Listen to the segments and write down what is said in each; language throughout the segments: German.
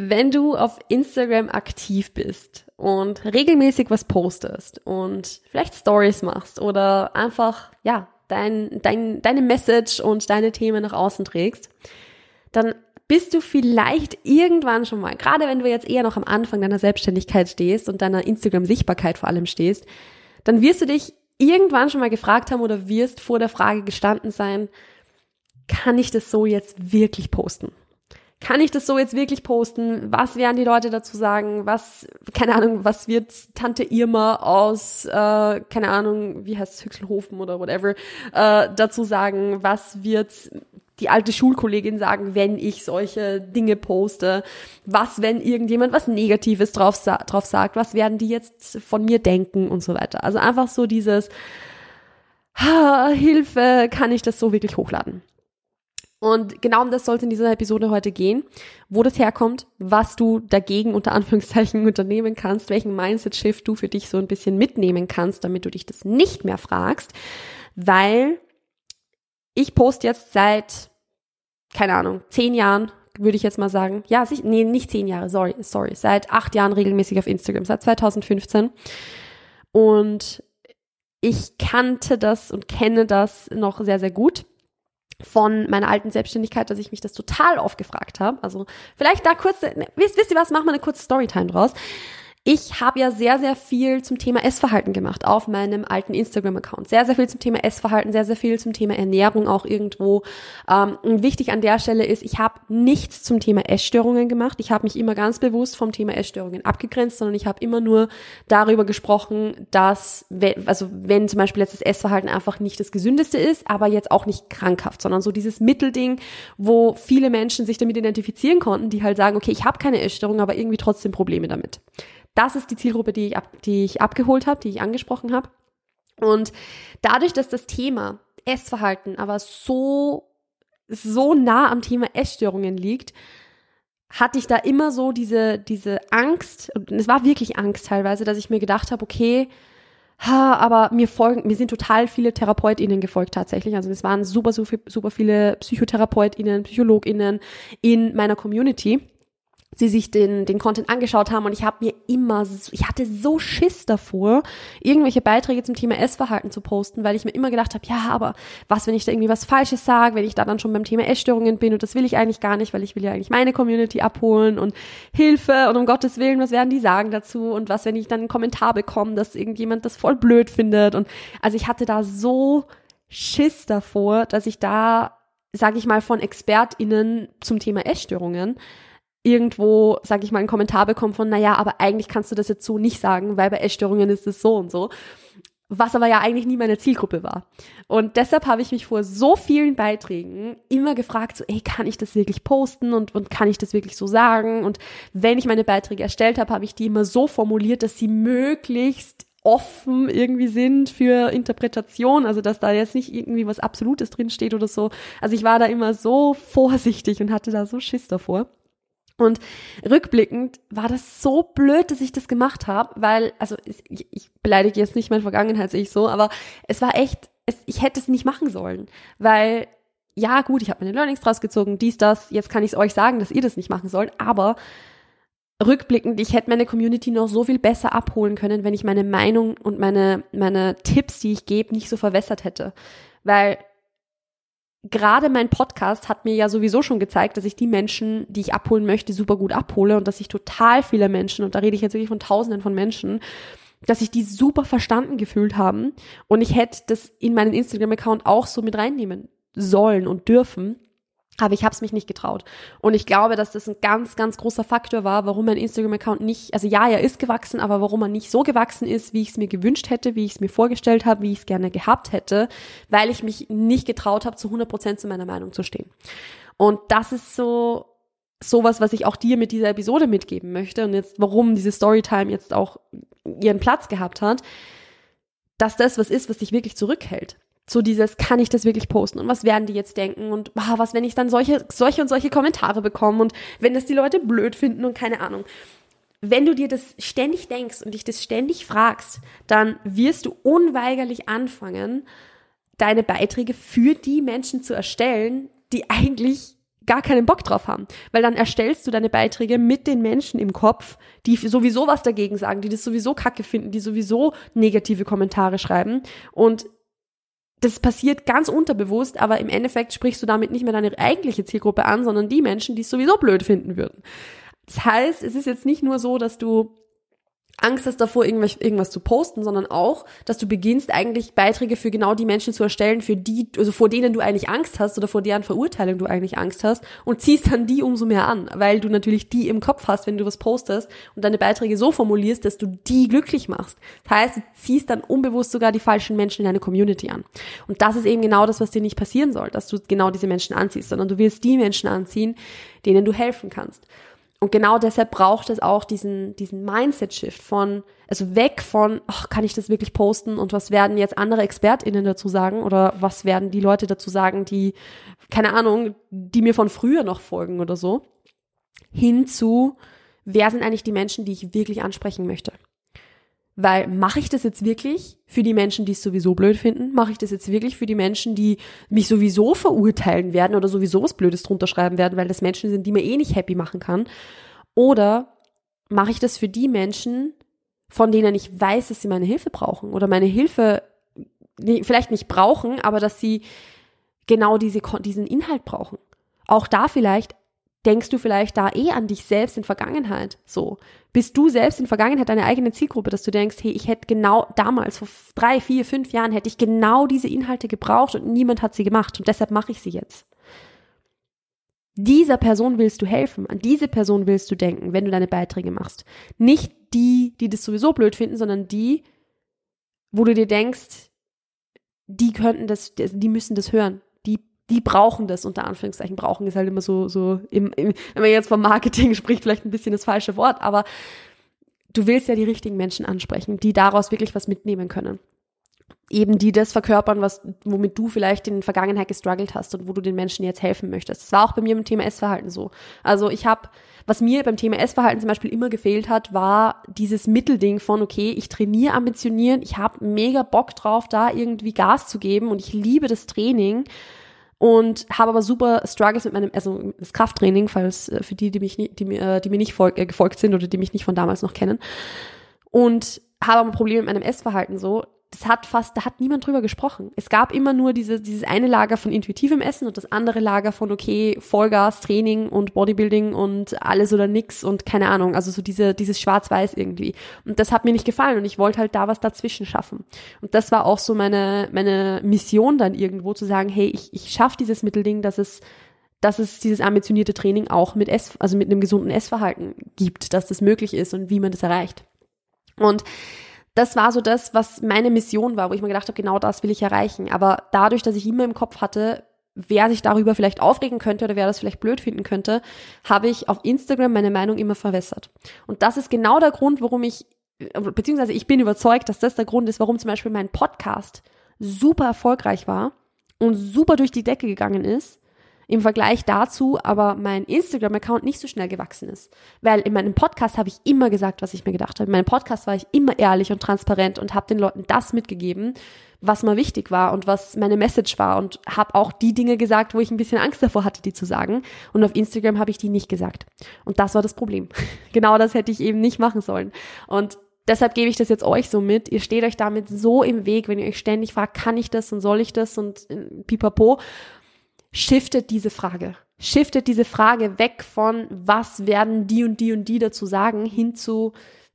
Wenn du auf Instagram aktiv bist und regelmäßig was postest und vielleicht Stories machst oder einfach, ja, dein, dein, deine Message und deine Themen nach außen trägst, dann bist du vielleicht irgendwann schon mal, gerade wenn du jetzt eher noch am Anfang deiner Selbstständigkeit stehst und deiner Instagram-Sichtbarkeit vor allem stehst, dann wirst du dich irgendwann schon mal gefragt haben oder wirst vor der Frage gestanden sein, kann ich das so jetzt wirklich posten? Kann ich das so jetzt wirklich posten? Was werden die Leute dazu sagen? Was, keine Ahnung, was wird Tante Irma aus, äh, keine Ahnung, wie heißt es, Hüchselhofen oder whatever, äh, dazu sagen? Was wird die alte Schulkollegin sagen, wenn ich solche Dinge poste? Was, wenn irgendjemand was Negatives drauf, drauf sagt? Was werden die jetzt von mir denken und so weiter? Also einfach so dieses, ha, Hilfe, kann ich das so wirklich hochladen? Und genau um das soll es in dieser Episode heute gehen, wo das herkommt, was du dagegen unter Anführungszeichen unternehmen kannst, welchen Mindset-Shift du für dich so ein bisschen mitnehmen kannst, damit du dich das nicht mehr fragst, weil ich poste jetzt seit, keine Ahnung, zehn Jahren, würde ich jetzt mal sagen, ja, nee, nicht zehn Jahre, sorry, sorry, seit acht Jahren regelmäßig auf Instagram, seit 2015 und ich kannte das und kenne das noch sehr, sehr gut von meiner alten Selbstständigkeit, dass ich mich das total oft gefragt habe. Also vielleicht da kurz, wisst, wisst ihr was, machen wir eine kurze Storytime draus. Ich habe ja sehr, sehr viel zum Thema Essverhalten gemacht auf meinem alten Instagram-Account. Sehr, sehr viel zum Thema Essverhalten, sehr, sehr viel zum Thema Ernährung auch irgendwo. Ähm, und wichtig an der Stelle ist, ich habe nichts zum Thema Essstörungen gemacht. Ich habe mich immer ganz bewusst vom Thema Essstörungen abgegrenzt, sondern ich habe immer nur darüber gesprochen, dass, also wenn zum Beispiel jetzt das Essverhalten einfach nicht das gesündeste ist, aber jetzt auch nicht krankhaft, sondern so dieses Mittelding, wo viele Menschen sich damit identifizieren konnten, die halt sagen, okay, ich habe keine Essstörung, aber irgendwie trotzdem Probleme damit. Das ist die Zielgruppe, die ich, ab, die ich abgeholt habe, die ich angesprochen habe. Und dadurch, dass das Thema Essverhalten aber so, so nah am Thema Essstörungen liegt, hatte ich da immer so diese, diese Angst, und es war wirklich Angst teilweise, dass ich mir gedacht habe, okay, ha, aber mir folgen, mir sind total viele TherapeutInnen gefolgt tatsächlich. Also es waren super, super, super viele PsychotherapeutInnen, PsychologInnen in meiner Community sie sich den, den Content angeschaut haben und ich habe mir immer, ich hatte so Schiss davor, irgendwelche Beiträge zum Thema Essverhalten zu posten, weil ich mir immer gedacht habe, ja, aber was, wenn ich da irgendwie was Falsches sage, wenn ich da dann schon beim Thema Essstörungen bin und das will ich eigentlich gar nicht, weil ich will ja eigentlich meine Community abholen und Hilfe und um Gottes Willen, was werden die sagen dazu und was, wenn ich dann einen Kommentar bekomme, dass irgendjemand das voll blöd findet und also ich hatte da so Schiss davor, dass ich da, sage ich mal, von ExpertInnen zum Thema Essstörungen irgendwo, sag ich mal, einen Kommentar bekommen von, naja, aber eigentlich kannst du das jetzt so nicht sagen, weil bei Essstörungen ist es so und so. Was aber ja eigentlich nie meine Zielgruppe war. Und deshalb habe ich mich vor so vielen Beiträgen immer gefragt, so, ey, kann ich das wirklich posten und, und kann ich das wirklich so sagen? Und wenn ich meine Beiträge erstellt habe, habe ich die immer so formuliert, dass sie möglichst offen irgendwie sind für Interpretation, also dass da jetzt nicht irgendwie was Absolutes drinsteht oder so. Also ich war da immer so vorsichtig und hatte da so Schiss davor. Und rückblickend war das so blöd, dass ich das gemacht habe, weil, also ich, ich beleidige jetzt nicht meine Vergangenheit, sehe ich so, aber es war echt, es, ich hätte es nicht machen sollen, weil ja gut, ich habe meine Learnings draus gezogen, dies, das, jetzt kann ich es euch sagen, dass ihr das nicht machen sollt, aber rückblickend, ich hätte meine Community noch so viel besser abholen können, wenn ich meine Meinung und meine, meine Tipps, die ich gebe, nicht so verwässert hätte. Weil gerade mein Podcast hat mir ja sowieso schon gezeigt, dass ich die Menschen, die ich abholen möchte, super gut abhole und dass ich total viele Menschen, und da rede ich jetzt wirklich von Tausenden von Menschen, dass ich die super verstanden gefühlt haben und ich hätte das in meinen Instagram-Account auch so mit reinnehmen sollen und dürfen. Aber ich habe es mich nicht getraut. Und ich glaube, dass das ein ganz, ganz großer Faktor war, warum mein Instagram-Account nicht, also ja, er ist gewachsen, aber warum er nicht so gewachsen ist, wie ich es mir gewünscht hätte, wie ich es mir vorgestellt habe, wie ich es gerne gehabt hätte, weil ich mich nicht getraut habe, zu 100 Prozent zu meiner Meinung zu stehen. Und das ist so sowas, was ich auch dir mit dieser Episode mitgeben möchte und jetzt, warum diese Storytime jetzt auch ihren Platz gehabt hat, dass das was ist, was dich wirklich zurückhält so dieses, kann ich das wirklich posten und was werden die jetzt denken und ah, was, wenn ich dann solche, solche und solche Kommentare bekomme und wenn das die Leute blöd finden und keine Ahnung. Wenn du dir das ständig denkst und dich das ständig fragst, dann wirst du unweigerlich anfangen, deine Beiträge für die Menschen zu erstellen, die eigentlich gar keinen Bock drauf haben. Weil dann erstellst du deine Beiträge mit den Menschen im Kopf, die sowieso was dagegen sagen, die das sowieso kacke finden, die sowieso negative Kommentare schreiben. Und das passiert ganz unterbewusst, aber im Endeffekt sprichst du damit nicht mehr deine eigentliche Zielgruppe an, sondern die Menschen, die es sowieso blöd finden würden. Das heißt, es ist jetzt nicht nur so, dass du Angst hast davor, irgendwas, zu posten, sondern auch, dass du beginnst, eigentlich Beiträge für genau die Menschen zu erstellen, für die, also vor denen du eigentlich Angst hast oder vor deren Verurteilung du eigentlich Angst hast und ziehst dann die umso mehr an, weil du natürlich die im Kopf hast, wenn du was postest und deine Beiträge so formulierst, dass du die glücklich machst. Das heißt, du ziehst dann unbewusst sogar die falschen Menschen in deine Community an. Und das ist eben genau das, was dir nicht passieren soll, dass du genau diese Menschen anziehst, sondern du willst die Menschen anziehen, denen du helfen kannst. Und genau deshalb braucht es auch diesen, diesen Mindset-Shift von, also weg von, ach, kann ich das wirklich posten und was werden jetzt andere ExpertInnen dazu sagen oder was werden die Leute dazu sagen, die, keine Ahnung, die mir von früher noch folgen oder so, hin zu, wer sind eigentlich die Menschen, die ich wirklich ansprechen möchte. Weil mache ich das jetzt wirklich für die Menschen, die es sowieso blöd finden? Mache ich das jetzt wirklich für die Menschen, die mich sowieso verurteilen werden oder sowieso was Blödes drunter schreiben werden, weil das Menschen sind, die mir eh nicht happy machen kann? Oder mache ich das für die Menschen, von denen ich weiß, dass sie meine Hilfe brauchen oder meine Hilfe vielleicht nicht brauchen, aber dass sie genau diese, diesen Inhalt brauchen? Auch da vielleicht denkst du vielleicht da eh an dich selbst in Vergangenheit. So. Bist du selbst in Vergangenheit deine eigene Zielgruppe, dass du denkst, hey, ich hätte genau damals, vor drei, vier, fünf Jahren, hätte ich genau diese Inhalte gebraucht und niemand hat sie gemacht und deshalb mache ich sie jetzt. Dieser Person willst du helfen, an diese Person willst du denken, wenn du deine Beiträge machst. Nicht die, die das sowieso blöd finden, sondern die, wo du dir denkst, die könnten das, die müssen das hören die brauchen das, unter Anführungszeichen, brauchen ist halt immer so, so im, im, wenn man jetzt vom Marketing spricht, vielleicht ein bisschen das falsche Wort, aber du willst ja die richtigen Menschen ansprechen, die daraus wirklich was mitnehmen können. Eben die das verkörpern, was, womit du vielleicht in der Vergangenheit gestruggelt hast und wo du den Menschen jetzt helfen möchtest. Das war auch bei mir im Thema Essverhalten so. Also ich habe, was mir beim Thema Essverhalten zum Beispiel immer gefehlt hat, war dieses Mittelding von, okay, ich trainiere ambitionieren, ich habe mega Bock drauf, da irgendwie Gas zu geben und ich liebe das Training und habe aber super Struggles mit meinem, also das Krafttraining, falls äh, für die, die mich, nie, die, mir, äh, die mir nicht folg, äh, gefolgt sind oder die mich nicht von damals noch kennen. Und habe aber Probleme mit meinem Essverhalten so, das hat fast, da hat niemand drüber gesprochen. Es gab immer nur diese, dieses eine Lager von intuitivem Essen und das andere Lager von, okay, Vollgas, Training und Bodybuilding und alles oder nix und keine Ahnung, also so diese, dieses Schwarz-Weiß irgendwie. Und das hat mir nicht gefallen und ich wollte halt da was dazwischen schaffen. Und das war auch so meine, meine Mission dann irgendwo zu sagen, hey, ich, ich schaffe dieses Mittelding, dass es dass es dieses ambitionierte Training auch mit Ess, also mit einem gesunden Essverhalten gibt, dass das möglich ist und wie man das erreicht. Und das war so das, was meine Mission war, wo ich mir gedacht habe, genau das will ich erreichen. Aber dadurch, dass ich immer im Kopf hatte, wer sich darüber vielleicht aufregen könnte oder wer das vielleicht blöd finden könnte, habe ich auf Instagram meine Meinung immer verwässert. Und das ist genau der Grund, warum ich, beziehungsweise ich bin überzeugt, dass das der Grund ist, warum zum Beispiel mein Podcast super erfolgreich war und super durch die Decke gegangen ist, im Vergleich dazu aber mein Instagram-Account nicht so schnell gewachsen ist. Weil in meinem Podcast habe ich immer gesagt, was ich mir gedacht habe. In meinem Podcast war ich immer ehrlich und transparent und habe den Leuten das mitgegeben, was mir wichtig war und was meine Message war und habe auch die Dinge gesagt, wo ich ein bisschen Angst davor hatte, die zu sagen. Und auf Instagram habe ich die nicht gesagt. Und das war das Problem. genau das hätte ich eben nicht machen sollen. Und deshalb gebe ich das jetzt euch so mit. Ihr steht euch damit so im Weg, wenn ihr euch ständig fragt, kann ich das und soll ich das und äh, pipapo. Shiftet diese Frage. Shiftet diese Frage weg von, was werden die und die und die dazu sagen, hin zu,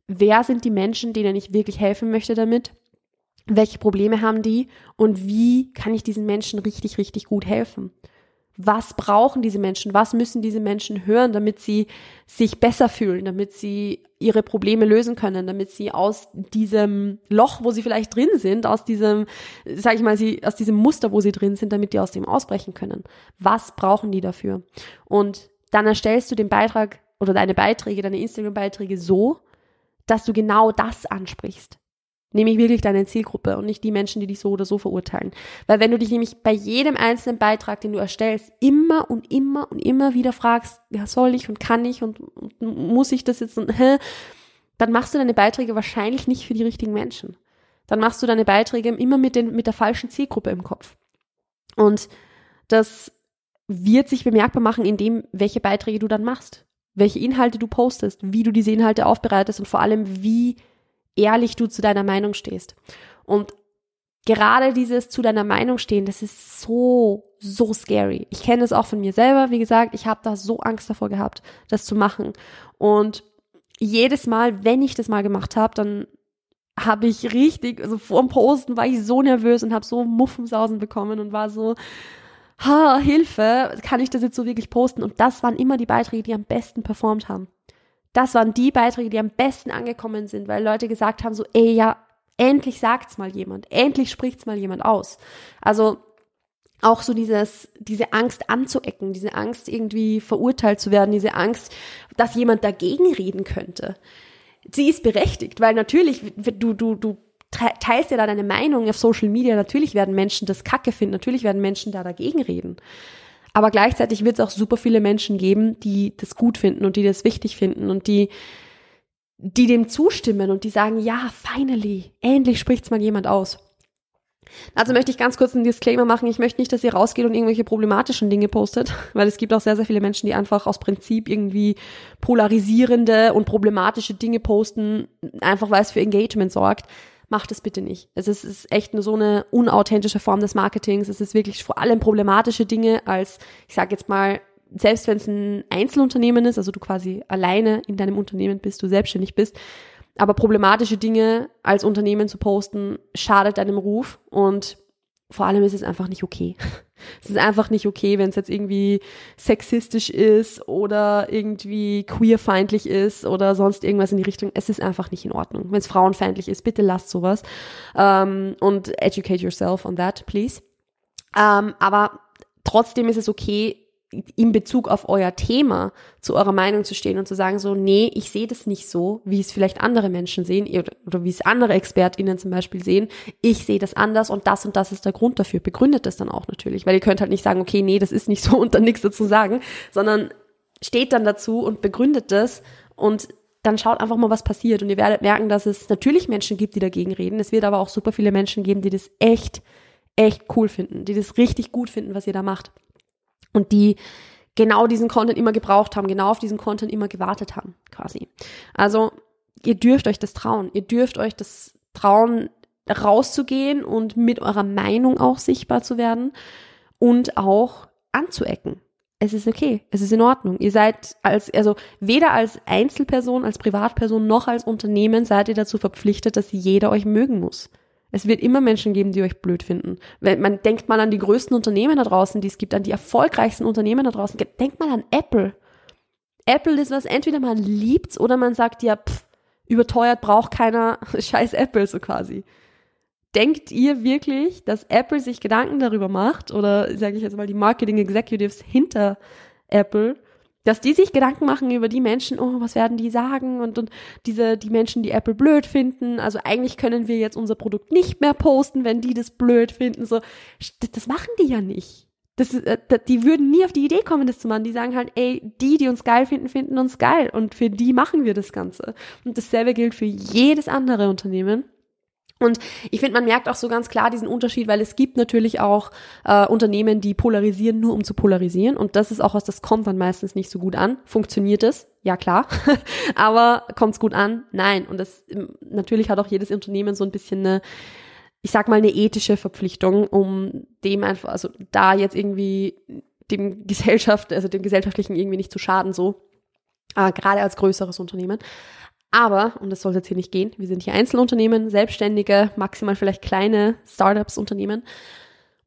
wer sind die Menschen, denen ich wirklich helfen möchte damit? Welche Probleme haben die? Und wie kann ich diesen Menschen richtig, richtig gut helfen? Was brauchen diese Menschen, was müssen diese Menschen hören, damit sie sich besser fühlen, damit sie ihre Probleme lösen können, damit sie aus diesem Loch, wo sie vielleicht drin sind, aus diesem, sag ich mal, sie, aus diesem Muster, wo sie drin sind, damit die aus dem ausbrechen können. Was brauchen die dafür? Und dann erstellst du den Beitrag oder deine Beiträge, deine Instagram-Beiträge so, dass du genau das ansprichst. Nämlich wirklich deine Zielgruppe und nicht die Menschen, die dich so oder so verurteilen. Weil wenn du dich nämlich bei jedem einzelnen Beitrag, den du erstellst, immer und immer und immer wieder fragst, ja, soll ich und kann ich und, und muss ich das jetzt und hä, dann machst du deine Beiträge wahrscheinlich nicht für die richtigen Menschen. Dann machst du deine Beiträge immer mit, den, mit der falschen Zielgruppe im Kopf. Und das wird sich bemerkbar machen in dem, welche Beiträge du dann machst, welche Inhalte du postest, wie du diese Inhalte aufbereitest und vor allem, wie ehrlich du zu deiner Meinung stehst. Und gerade dieses zu deiner Meinung stehen, das ist so, so scary. Ich kenne es auch von mir selber. Wie gesagt, ich habe da so Angst davor gehabt, das zu machen. Und jedes Mal, wenn ich das mal gemacht habe, dann habe ich richtig, also vor dem Posten war ich so nervös und habe so Muffensausen bekommen und war so, ha, Hilfe, kann ich das jetzt so wirklich posten? Und das waren immer die Beiträge, die am besten performt haben das waren die Beiträge, die am besten angekommen sind, weil Leute gesagt haben so, ey, ja, endlich sagt's mal jemand, endlich spricht's mal jemand aus. Also auch so dieses, diese Angst anzuecken, diese Angst irgendwie verurteilt zu werden, diese Angst, dass jemand dagegen reden könnte. Sie ist berechtigt, weil natürlich, du, du, du teilst ja da deine Meinung auf Social Media, natürlich werden Menschen das Kacke finden, natürlich werden Menschen da dagegen reden. Aber gleichzeitig wird es auch super viele Menschen geben, die das gut finden und die das wichtig finden und die, die dem zustimmen und die sagen, ja, finally, endlich spricht's mal jemand aus. Also möchte ich ganz kurz einen Disclaimer machen. Ich möchte nicht, dass ihr rausgeht und irgendwelche problematischen Dinge postet, weil es gibt auch sehr, sehr viele Menschen, die einfach aus Prinzip irgendwie polarisierende und problematische Dinge posten, einfach weil es für Engagement sorgt macht es bitte nicht. Es ist, ist echt so eine unauthentische Form des Marketings. Es ist wirklich vor allem problematische Dinge als, ich sage jetzt mal, selbst wenn es ein Einzelunternehmen ist, also du quasi alleine in deinem Unternehmen bist, du selbstständig bist, aber problematische Dinge als Unternehmen zu posten, schadet deinem Ruf und vor allem ist es einfach nicht okay. Es ist einfach nicht okay, wenn es jetzt irgendwie sexistisch ist oder irgendwie queerfeindlich ist oder sonst irgendwas in die Richtung. Es ist einfach nicht in Ordnung. Wenn es frauenfeindlich ist, bitte lasst sowas. Um, und educate yourself on that, please. Um, aber trotzdem ist es okay, in Bezug auf euer Thema zu eurer Meinung zu stehen und zu sagen so, nee, ich sehe das nicht so, wie es vielleicht andere Menschen sehen oder wie es andere ExpertInnen zum Beispiel sehen. Ich sehe das anders und das und das ist der Grund dafür. Begründet das dann auch natürlich, weil ihr könnt halt nicht sagen, okay, nee, das ist nicht so und dann nichts dazu sagen, sondern steht dann dazu und begründet das und dann schaut einfach mal, was passiert und ihr werdet merken, dass es natürlich Menschen gibt, die dagegen reden. Es wird aber auch super viele Menschen geben, die das echt, echt cool finden, die das richtig gut finden, was ihr da macht und die genau diesen Content immer gebraucht haben, genau auf diesen Content immer gewartet haben, quasi. Also ihr dürft euch das trauen, ihr dürft euch das trauen, rauszugehen und mit eurer Meinung auch sichtbar zu werden und auch anzuecken. Es ist okay, es ist in Ordnung. Ihr seid als, also weder als Einzelperson, als Privatperson noch als Unternehmen seid ihr dazu verpflichtet, dass jeder euch mögen muss. Es wird immer Menschen geben, die euch blöd finden. Wenn man denkt mal an die größten Unternehmen da draußen, die es gibt, an die erfolgreichsten Unternehmen da draußen. Denkt mal an Apple. Apple ist was, entweder man liebt's oder man sagt, ja, pff, überteuert braucht keiner scheiß Apple so quasi. Denkt ihr wirklich, dass Apple sich Gedanken darüber macht oder sage ich jetzt mal die Marketing Executives hinter Apple, dass die sich Gedanken machen über die Menschen, oh, was werden die sagen und, und diese, die Menschen, die Apple blöd finden. Also eigentlich können wir jetzt unser Produkt nicht mehr posten, wenn die das blöd finden. So, das, machen die ja nicht. Das, äh, die würden nie auf die Idee kommen, das zu machen. Die sagen halt, ey, die, die uns geil finden, finden uns geil. Und für die machen wir das Ganze. Und dasselbe gilt für jedes andere Unternehmen. Und ich finde, man merkt auch so ganz klar diesen Unterschied, weil es gibt natürlich auch äh, Unternehmen, die polarisieren, nur um zu polarisieren. Und das ist auch was, das kommt dann meistens nicht so gut an. Funktioniert es? Ja, klar. Aber kommt es gut an? Nein. Und das natürlich hat auch jedes Unternehmen so ein bisschen eine ich sag mal, eine ethische Verpflichtung, um dem einfach, also da jetzt irgendwie dem Gesellschaft, also dem Gesellschaftlichen irgendwie nicht zu schaden, so. Äh, gerade als größeres Unternehmen. Aber, und das soll jetzt hier nicht gehen, wir sind hier Einzelunternehmen, Selbstständige, maximal vielleicht kleine Startups, Unternehmen.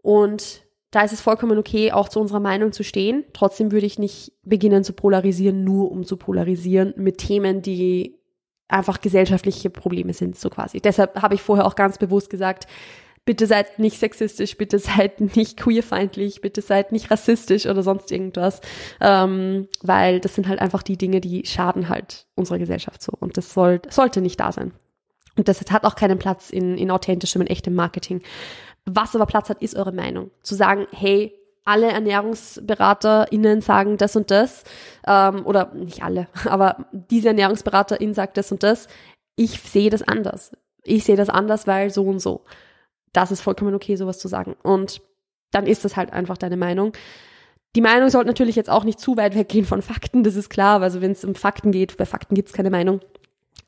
Und da ist es vollkommen okay, auch zu unserer Meinung zu stehen. Trotzdem würde ich nicht beginnen zu polarisieren, nur um zu polarisieren mit Themen, die einfach gesellschaftliche Probleme sind, so quasi. Deshalb habe ich vorher auch ganz bewusst gesagt, bitte seid nicht sexistisch, bitte seid nicht queerfeindlich, bitte seid nicht rassistisch oder sonst irgendwas, ähm, weil das sind halt einfach die Dinge, die schaden halt unserer Gesellschaft so und das soll, sollte nicht da sein. Und das hat auch keinen Platz in, in authentischem und echtem Marketing. Was aber Platz hat, ist eure Meinung. Zu sagen, hey, alle ErnährungsberaterInnen sagen das und das, ähm, oder nicht alle, aber diese ErnährungsberaterIn sagt das und das. Ich sehe das anders. Ich sehe das anders, weil so und so. Das ist vollkommen okay, sowas zu sagen. Und dann ist das halt einfach deine Meinung. Die Meinung sollte natürlich jetzt auch nicht zu weit weggehen von Fakten, das ist klar. Also wenn es um Fakten geht, bei Fakten gibt es keine Meinung.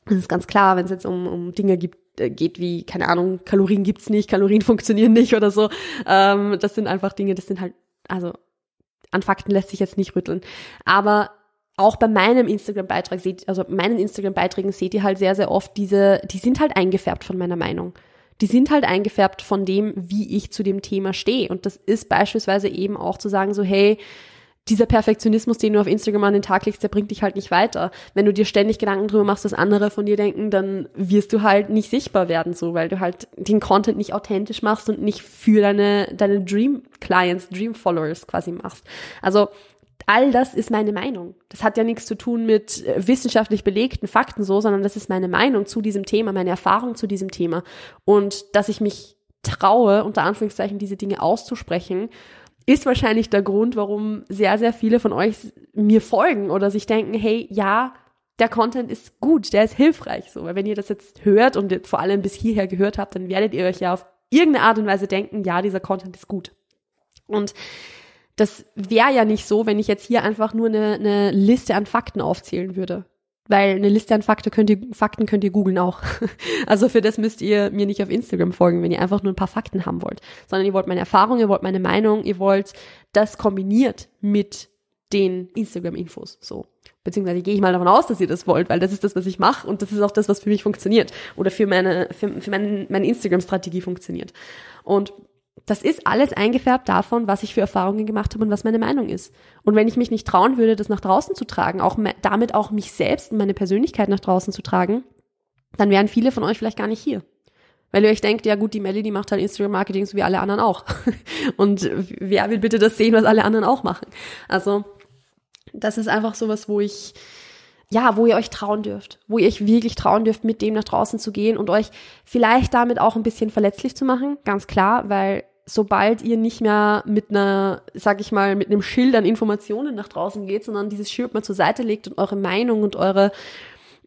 Das ist ganz klar, wenn es jetzt um, um Dinge gibt, äh, geht wie, keine Ahnung, Kalorien gibt's nicht, Kalorien funktionieren nicht oder so. Ähm, das sind einfach Dinge, das sind halt, also an Fakten lässt sich jetzt nicht rütteln. Aber auch bei meinem Instagram-Beitrag seht, also meinen Instagram-Beiträgen seht ihr halt sehr, sehr oft diese, die sind halt eingefärbt von meiner Meinung. Die sind halt eingefärbt von dem, wie ich zu dem Thema stehe. Und das ist beispielsweise eben auch zu sagen so, hey, dieser Perfektionismus, den du auf Instagram an den Tag legst, der bringt dich halt nicht weiter. Wenn du dir ständig Gedanken drüber machst, was andere von dir denken, dann wirst du halt nicht sichtbar werden, so, weil du halt den Content nicht authentisch machst und nicht für deine, deine Dream Clients, Dream Followers quasi machst. Also, all das ist meine Meinung. Das hat ja nichts zu tun mit äh, wissenschaftlich belegten Fakten so, sondern das ist meine Meinung zu diesem Thema, meine Erfahrung zu diesem Thema. Und dass ich mich traue, unter Anführungszeichen, diese Dinge auszusprechen ist wahrscheinlich der Grund, warum sehr, sehr viele von euch mir folgen oder sich denken, hey, ja, der Content ist gut, der ist hilfreich. So, weil wenn ihr das jetzt hört und vor allem bis hierher gehört habt, dann werdet ihr euch ja auf irgendeine Art und Weise denken, ja, dieser Content ist gut. Und das wäre ja nicht so, wenn ich jetzt hier einfach nur eine, eine Liste an Fakten aufzählen würde. Weil eine Liste an Fakten könnt ihr, Fakten könnt ihr googeln auch. Also für das müsst ihr mir nicht auf Instagram folgen, wenn ihr einfach nur ein paar Fakten haben wollt. Sondern ihr wollt meine Erfahrung, ihr wollt meine Meinung, ihr wollt das kombiniert mit den Instagram-Infos. So. Beziehungsweise gehe ich mal davon aus, dass ihr das wollt, weil das ist das, was ich mache und das ist auch das, was für mich funktioniert. Oder für meine, für, für meine, meine Instagram-Strategie funktioniert. Und das ist alles eingefärbt davon, was ich für Erfahrungen gemacht habe und was meine Meinung ist. Und wenn ich mich nicht trauen würde, das nach draußen zu tragen, auch damit auch mich selbst und meine Persönlichkeit nach draußen zu tragen, dann wären viele von euch vielleicht gar nicht hier. Weil ihr euch denkt, ja gut, die Melly, die macht halt Instagram-Marketing so wie alle anderen auch. Und wer will bitte das sehen, was alle anderen auch machen? Also, das ist einfach sowas, wo ich, ja, wo ihr euch trauen dürft, wo ihr euch wirklich trauen dürft, mit dem nach draußen zu gehen und euch vielleicht damit auch ein bisschen verletzlich zu machen, ganz klar, weil sobald ihr nicht mehr mit einer, sag ich mal, mit einem Schild an Informationen nach draußen geht, sondern dieses Schild mal zur Seite legt und eure Meinung und eure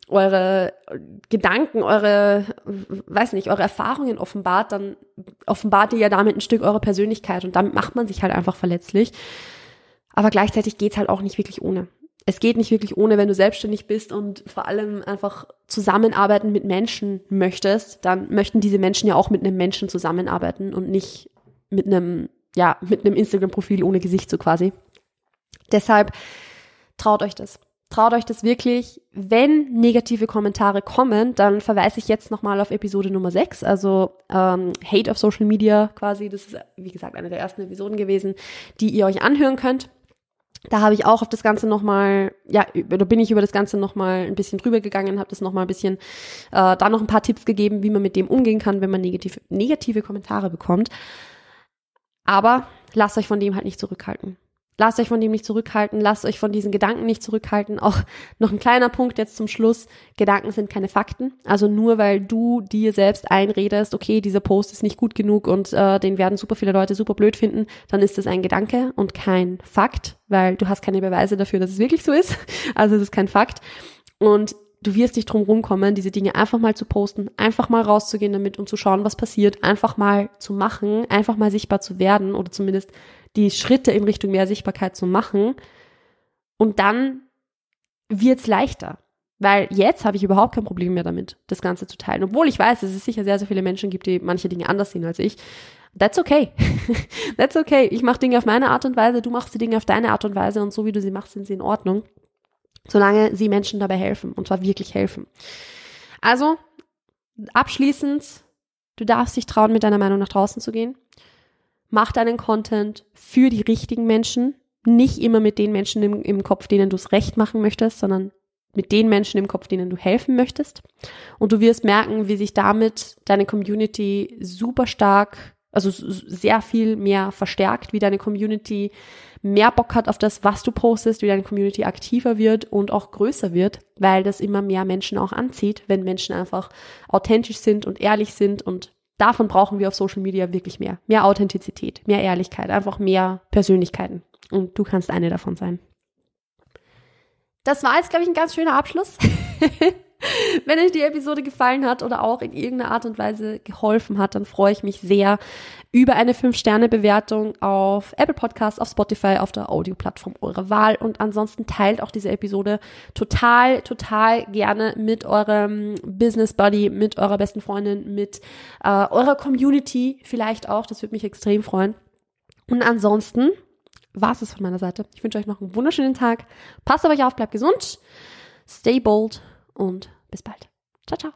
eure Gedanken, eure, weiß nicht, eure Erfahrungen offenbart, dann offenbart ihr ja damit ein Stück eure Persönlichkeit und damit macht man sich halt einfach verletzlich. Aber gleichzeitig geht's halt auch nicht wirklich ohne. Es geht nicht wirklich ohne, wenn du selbstständig bist und vor allem einfach zusammenarbeiten mit Menschen möchtest, dann möchten diese Menschen ja auch mit einem Menschen zusammenarbeiten und nicht mit einem, ja, mit einem Instagram-Profil ohne Gesicht so quasi. Deshalb traut euch das. Traut euch das wirklich. Wenn negative Kommentare kommen, dann verweise ich jetzt nochmal auf Episode Nummer 6, also ähm, Hate of Social Media quasi. Das ist, wie gesagt, eine der ersten Episoden gewesen, die ihr euch anhören könnt. Da habe ich auch auf das Ganze nochmal, ja, da bin ich über das Ganze nochmal ein bisschen drüber gegangen, habe das nochmal ein bisschen, äh, da noch ein paar Tipps gegeben, wie man mit dem umgehen kann, wenn man negative, negative Kommentare bekommt. Aber lasst euch von dem halt nicht zurückhalten. Lasst euch von dem nicht zurückhalten, lasst euch von diesen Gedanken nicht zurückhalten. Auch noch ein kleiner Punkt jetzt zum Schluss. Gedanken sind keine Fakten. Also nur weil du dir selbst einredest, okay, dieser Post ist nicht gut genug und äh, den werden super viele Leute super blöd finden, dann ist das ein Gedanke und kein Fakt, weil du hast keine Beweise dafür, dass es wirklich so ist. Also es ist kein Fakt. Und du wirst nicht drum rumkommen, diese Dinge einfach mal zu posten, einfach mal rauszugehen damit und zu schauen, was passiert, einfach mal zu machen, einfach mal sichtbar zu werden oder zumindest die Schritte in Richtung mehr Sichtbarkeit zu machen. Und dann wird's leichter. Weil jetzt habe ich überhaupt kein Problem mehr damit, das Ganze zu teilen. Obwohl ich weiß, dass es sicher sehr, sehr viele Menschen gibt, die manche Dinge anders sehen als ich. That's okay. That's okay. Ich mache Dinge auf meine Art und Weise, du machst die Dinge auf deine Art und Weise und so wie du sie machst, sind sie in Ordnung. Solange sie Menschen dabei helfen und zwar wirklich helfen. Also, abschließend, du darfst dich trauen, mit deiner Meinung nach draußen zu gehen. Mach deinen Content für die richtigen Menschen, nicht immer mit den Menschen im, im Kopf, denen du es recht machen möchtest, sondern mit den Menschen im Kopf, denen du helfen möchtest. Und du wirst merken, wie sich damit deine Community super stark, also sehr viel mehr verstärkt, wie deine Community mehr Bock hat auf das, was du postest, wie deine Community aktiver wird und auch größer wird, weil das immer mehr Menschen auch anzieht, wenn Menschen einfach authentisch sind und ehrlich sind und davon brauchen wir auf Social Media wirklich mehr. Mehr Authentizität, mehr Ehrlichkeit, einfach mehr Persönlichkeiten. Und du kannst eine davon sein. Das war jetzt, glaube ich, ein ganz schöner Abschluss. Wenn euch die Episode gefallen hat oder auch in irgendeiner Art und Weise geholfen hat, dann freue ich mich sehr über eine 5-Sterne-Bewertung auf Apple Podcasts, auf Spotify, auf der Audioplattform eurer Wahl. Und ansonsten teilt auch diese Episode total, total gerne mit eurem Business Buddy, mit eurer besten Freundin, mit äh, eurer Community vielleicht auch. Das würde mich extrem freuen. Und ansonsten war es von meiner Seite. Ich wünsche euch noch einen wunderschönen Tag. Passt auf euch auf, bleibt gesund, stay bold und bis bald. Ciao, ciao.